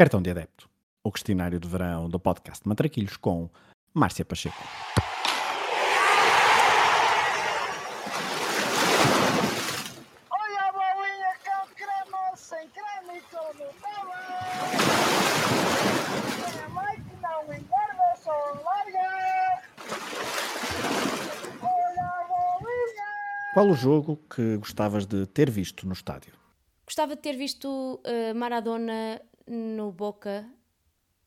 Cartão de Adepto, o questionário de verão do podcast Matraquilhos com Márcia Pacheco. Olha a bolinha com creme, sem creme e como estava. A mãe que não engorda, só larga. Olha a bolinha. Qual o jogo que gostavas de ter visto no estádio? Gostava de ter visto uh, Maradona no Boca,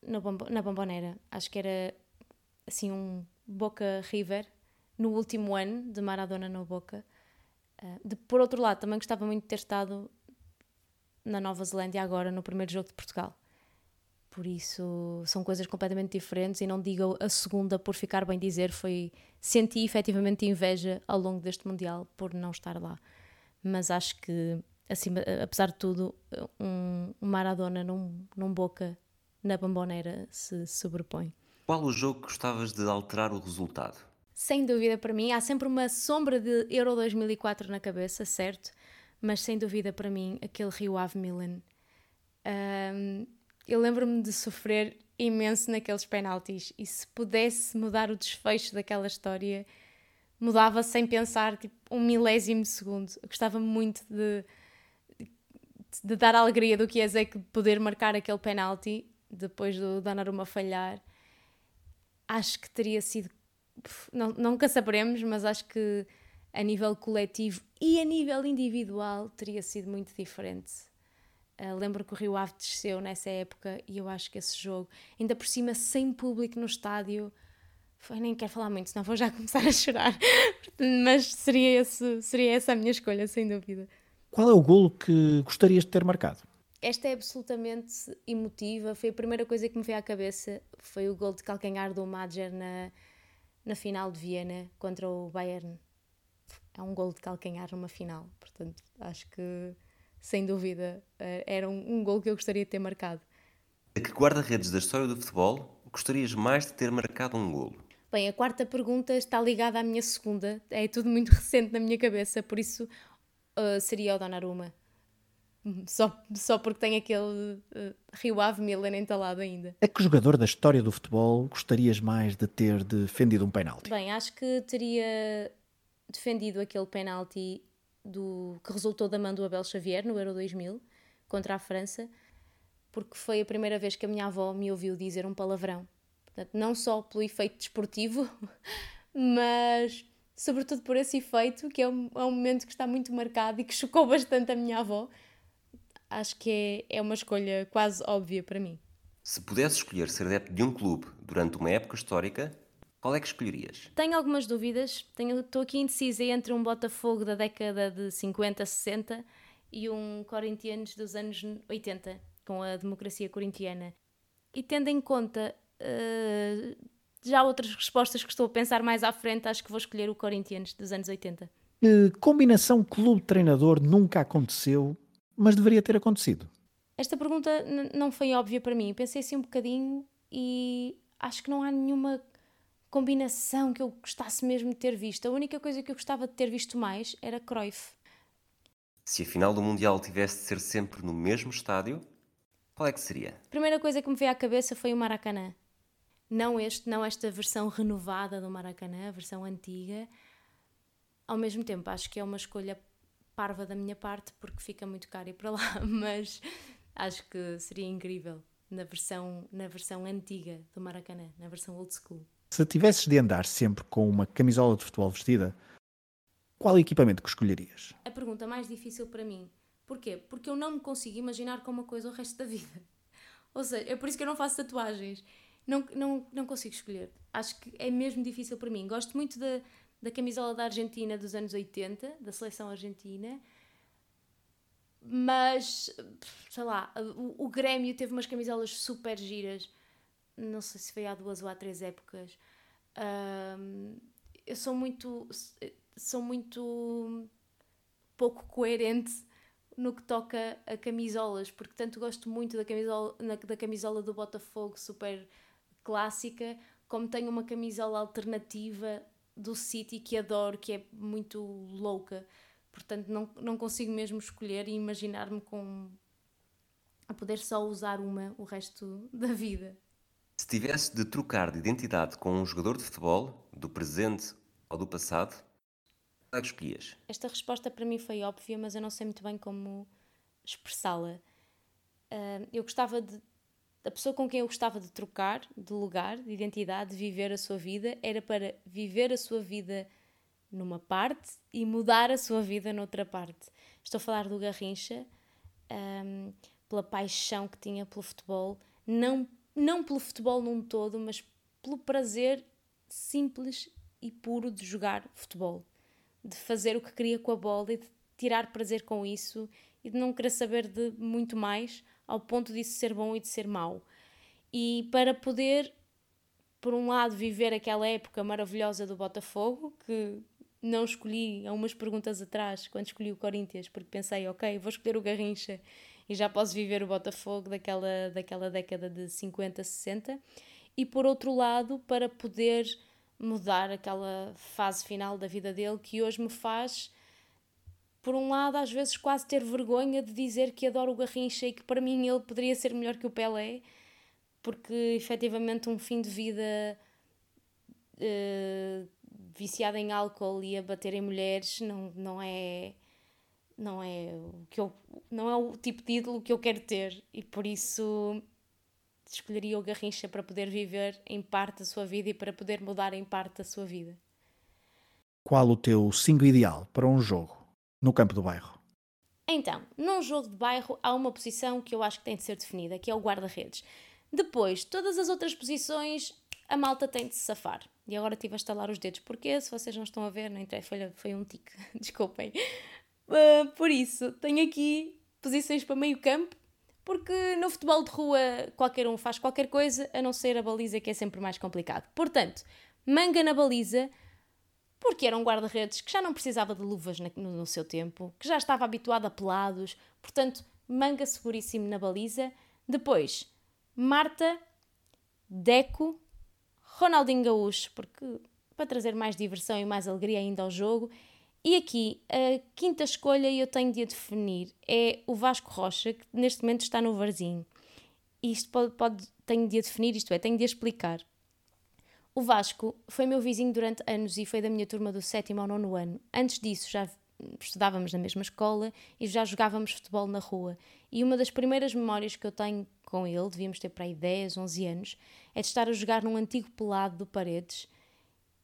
no bombo- na Bombonera. Acho que era assim um Boca River no último ano de Maradona no Boca. Uh, de, por outro lado, também gostava muito de ter estado na Nova Zelândia agora no primeiro jogo de Portugal. Por isso são coisas completamente diferentes e não digo a segunda por ficar bem dizer, foi senti efetivamente inveja ao longo deste Mundial por não estar lá. Mas acho que, acima, apesar de tudo, um, um Maradona num, num Boca na Bamboneira se sobrepõe. Qual o jogo que gostavas de alterar o resultado? Sem dúvida para mim, há sempre uma sombra de Euro 2004 na cabeça, certo? Mas sem dúvida para mim, aquele Rio Ave Milan. Ahm, eu lembro-me de sofrer imenso naqueles penaltis e se pudesse mudar o desfecho daquela história, mudava sem pensar, tipo, um milésimo de segundo. Eu gostava muito de, de dar alegria do que é que poder marcar aquele penalti depois do Donnarumma falhar. Acho que teria sido não, nunca saberemos, mas acho que a nível coletivo e a nível individual teria sido muito diferente. Uh, lembro que o Rio Ave desceu nessa época e eu acho que esse jogo, ainda por cima sem público no estádio, foi, nem quero falar muito, senão vou já começar a chorar. mas seria, esse, seria essa a minha escolha, sem dúvida. Qual é o golo que gostarias de ter marcado? Esta é absolutamente emotiva. Foi a primeira coisa que me veio à cabeça. Foi o gol de calcanhar do Madger na, na final de Viena contra o Bayern. É um gol de calcanhar numa final. Portanto, acho que, sem dúvida, eh, era um, um gol que eu gostaria de ter marcado. A que guarda-redes da história do futebol gostarias mais de ter marcado um golo? Bem, a quarta pergunta está ligada à minha segunda. É tudo muito recente na minha cabeça, por isso uh, seria o Donnarumma. Só, só porque tem aquele uh, Rio Ave Milan entalado ainda. A que jogador da história do futebol gostarias mais de ter defendido um penalti? Bem, acho que teria defendido aquele penalti do, que resultou da mão do Abel Xavier no Euro 2000 contra a França, porque foi a primeira vez que a minha avó me ouviu dizer um palavrão. Portanto, não só pelo efeito desportivo, mas sobretudo por esse efeito, que é um, é um momento que está muito marcado e que chocou bastante a minha avó. Acho que é, é uma escolha quase óbvia para mim. Se pudesse escolher ser adepto de um clube durante uma época histórica, qual é que escolherias? Tenho algumas dúvidas. Tenho, estou aqui indecisa entre um Botafogo da década de 50, 60 e um Corinthians dos anos 80, com a democracia corintiana. E tendo em conta uh, já outras respostas que estou a pensar mais à frente, acho que vou escolher o Corinthians dos anos 80. Que combinação clube-treinador nunca aconteceu, mas deveria ter acontecido? Esta pergunta não foi óbvia para mim. Pensei assim um bocadinho e acho que não há nenhuma combinação que eu gostasse mesmo de ter visto. A única coisa que eu gostava de ter visto mais era Cruyff. Se a final do Mundial tivesse de ser sempre no mesmo estádio, qual é que seria? A primeira coisa que me veio à cabeça foi o Maracanã. Não este, não esta versão renovada do Maracanã, a versão antiga. Ao mesmo tempo, acho que é uma escolha parva da minha parte porque fica muito caro ir para lá, mas acho que seria incrível na versão, na versão antiga do Maracanã, na versão old school. Se tivesses de andar sempre com uma camisola de futebol vestida, qual equipamento que escolherias? A pergunta mais difícil para mim. Porquê? Porque eu não me consigo imaginar com uma coisa o resto da vida. Ou seja, é por isso que eu não faço tatuagens. Não, não, não consigo escolher. Acho que é mesmo difícil para mim. Gosto muito da, da camisola da Argentina dos anos 80, da seleção argentina. Mas, sei lá, o, o Grêmio teve umas camisolas super giras. Não sei se foi há duas ou há três épocas. Um, eu sou muito. Sou muito pouco coerente no que toca a camisolas, porque tanto gosto muito da camisola, da camisola do Botafogo, super clássica, como tenho uma camisola alternativa do City que adoro, que é muito louca. Portanto, não, não consigo mesmo escolher e imaginar-me com, a poder só usar uma o resto da vida. Se tivesse de trocar de identidade com um jogador de futebol, do presente ou do passado, qual é que escolhias? Esta resposta para mim foi óbvia, mas eu não sei muito bem como expressá-la. Uh, eu gostava de. A pessoa com quem eu gostava de trocar de lugar, de identidade, de viver a sua vida, era para viver a sua vida numa parte e mudar a sua vida noutra parte. Estou a falar do Garrincha, um, pela paixão que tinha pelo futebol, não, não pelo futebol num todo, mas pelo prazer simples e puro de jogar futebol, de fazer o que queria com a bola e de tirar prazer com isso e de não querer saber de muito mais ao ponto disso ser bom e de ser mau. E para poder, por um lado, viver aquela época maravilhosa do Botafogo, que não escolhi há umas perguntas atrás, quando escolhi o Corinthians, porque pensei, ok, vou escolher o Garrincha e já posso viver o Botafogo daquela, daquela década de 50, 60. E por outro lado, para poder mudar aquela fase final da vida dele que hoje me faz por um lado, às vezes quase ter vergonha de dizer que adoro o Garrincha e que para mim ele poderia ser melhor que o Pelé, porque efetivamente um fim de vida uh, viciado em álcool e a bater em mulheres não, não é não é o que eu não é o tipo de ídolo que eu quero ter e por isso escolheria o Garrincha para poder viver em parte a sua vida e para poder mudar em parte a sua vida. Qual o teu 5 ideal para um jogo? No campo do bairro? Então, num jogo de bairro há uma posição que eu acho que tem de ser definida, que é o guarda-redes. Depois, todas as outras posições, a malta tem de se safar. E agora estive a estalar os dedos, porque se vocês não estão a ver, não interessa, foi, foi um tique, desculpem. Uh, por isso, tenho aqui posições para meio campo, porque no futebol de rua qualquer um faz qualquer coisa, a não ser a baliza, que é sempre mais complicado. Portanto, manga na baliza, porque era um guarda-redes que já não precisava de luvas no, seu tempo, que já estava habituado a pelados, portanto, manga seguríssimo na baliza. Depois, Marta, Deco, Ronaldinho Gaúcho, porque para trazer mais diversão e mais alegria ainda ao jogo. E aqui, a quinta escolha eu tenho de a definir é o Vasco Rocha, que neste momento está no Varzinho. Isto pode, pode, tenho de a definir, isto é, tenho de a explicar. O Vasco foi meu vizinho durante anos e foi da minha turma do sétimo ao nono ano. Antes disso já estudávamos na mesma escola e já jogávamos futebol na rua. E uma das primeiras memórias que eu tenho com ele, devíamos ter para aí 10, 11 anos, é de estar a jogar num antigo pelado do Paredes.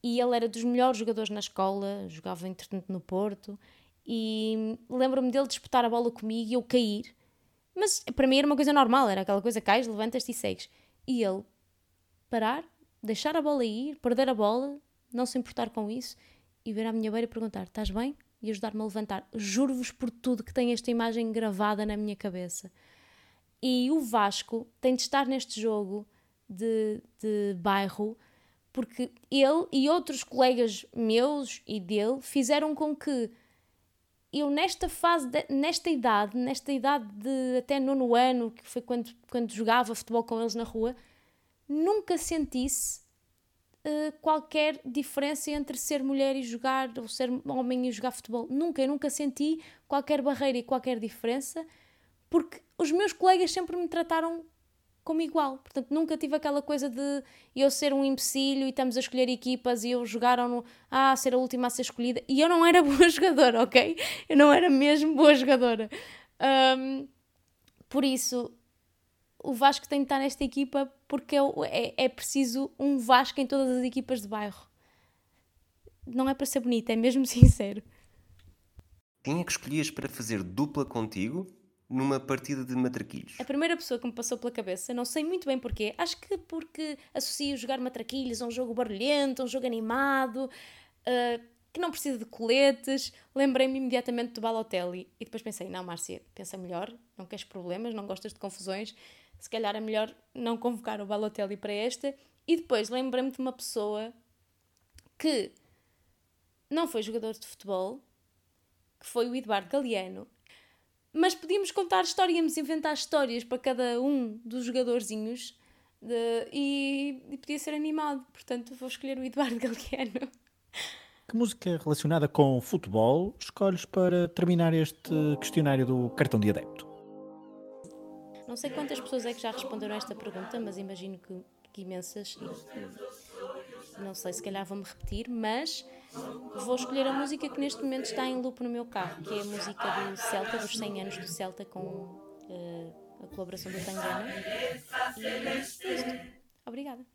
E ele era dos melhores jogadores na escola, jogava entretanto no Porto. E lembro-me dele disputar a bola comigo e eu cair. Mas para mim era uma coisa normal, era aquela coisa: cais, levantas-te e segues. E ele parar, deixar a bola ir, perder a bola, não se importar com isso e vir à minha beira e perguntar: estás bem? E ajudar-me a levantar. Juro-vos por tudo que tem esta imagem gravada na minha cabeça. E o Vasco tem de estar neste jogo de, de bairro porque ele e outros colegas meus e dele fizeram com que eu nesta fase, de, nesta idade, nesta idade de até nono ano, que foi quando, quando jogava futebol com eles na rua, nunca sentisse uh, qualquer diferença entre ser mulher e jogar, ou ser homem e jogar futebol. Nunca, eu nunca senti qualquer barreira e qualquer diferença, porque os meus colegas sempre me trataram como igual. Portanto, nunca tive aquela coisa de eu ser um imbecilho e estamos a escolher equipas e eu jogaram no. Ah, ser a última a ser escolhida. E eu não era boa jogadora, ok? Eu não era mesmo boa jogadora. Um, por isso, o Vasco tem de estar nesta equipa porque é, é, é, preciso um Vasco em todas as equipas de bairro. Não é para ser bonito, é mesmo sincero. Quem é que escolhias para fazer dupla contigo numa partida de matraquilhos? A primeira pessoa que me passou pela cabeça, não sei muito bem porquê, acho que porque associo jogar matraquilhos a um jogo barulhento, a um jogo animado, uh, que não precisa de coletes. Lembrei-me imediatamente do Balotelli e depois pensei: não, Márcia, pensa melhor, não queres problemas, não gostas de confusões se calhar é melhor não convocar o Balotelli para esta. E depois lembrei-me de uma pessoa que não foi jogador de futebol, que foi o Eduardo Galeano, mas podíamos contar histórias, íamos inventar histórias para cada um dos jogadorzinhos de, e, e, podia ser animado. Portanto, vou escolher o Eduardo Galeano. Que música relacionada com futebol escolhes para terminar este questionário do cartão de adepto? Não sei quantas pessoas é que já responderam a esta pergunta, mas imagino que, que imensas. Não sei, se calhar vou-me repetir, mas vou escolher a música que neste momento está em loop no meu carro, que é a música do Celta, dos 100 anos do Celta, com uh, a colaboração do Tangana. É. Obrigada.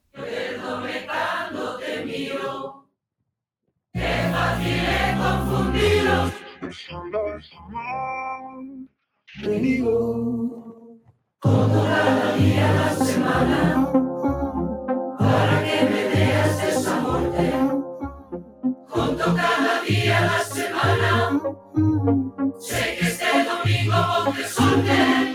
Como cada día la semana, para que me veas esa muerte. Junto cada día la semana, sé que este domingo suerte. No,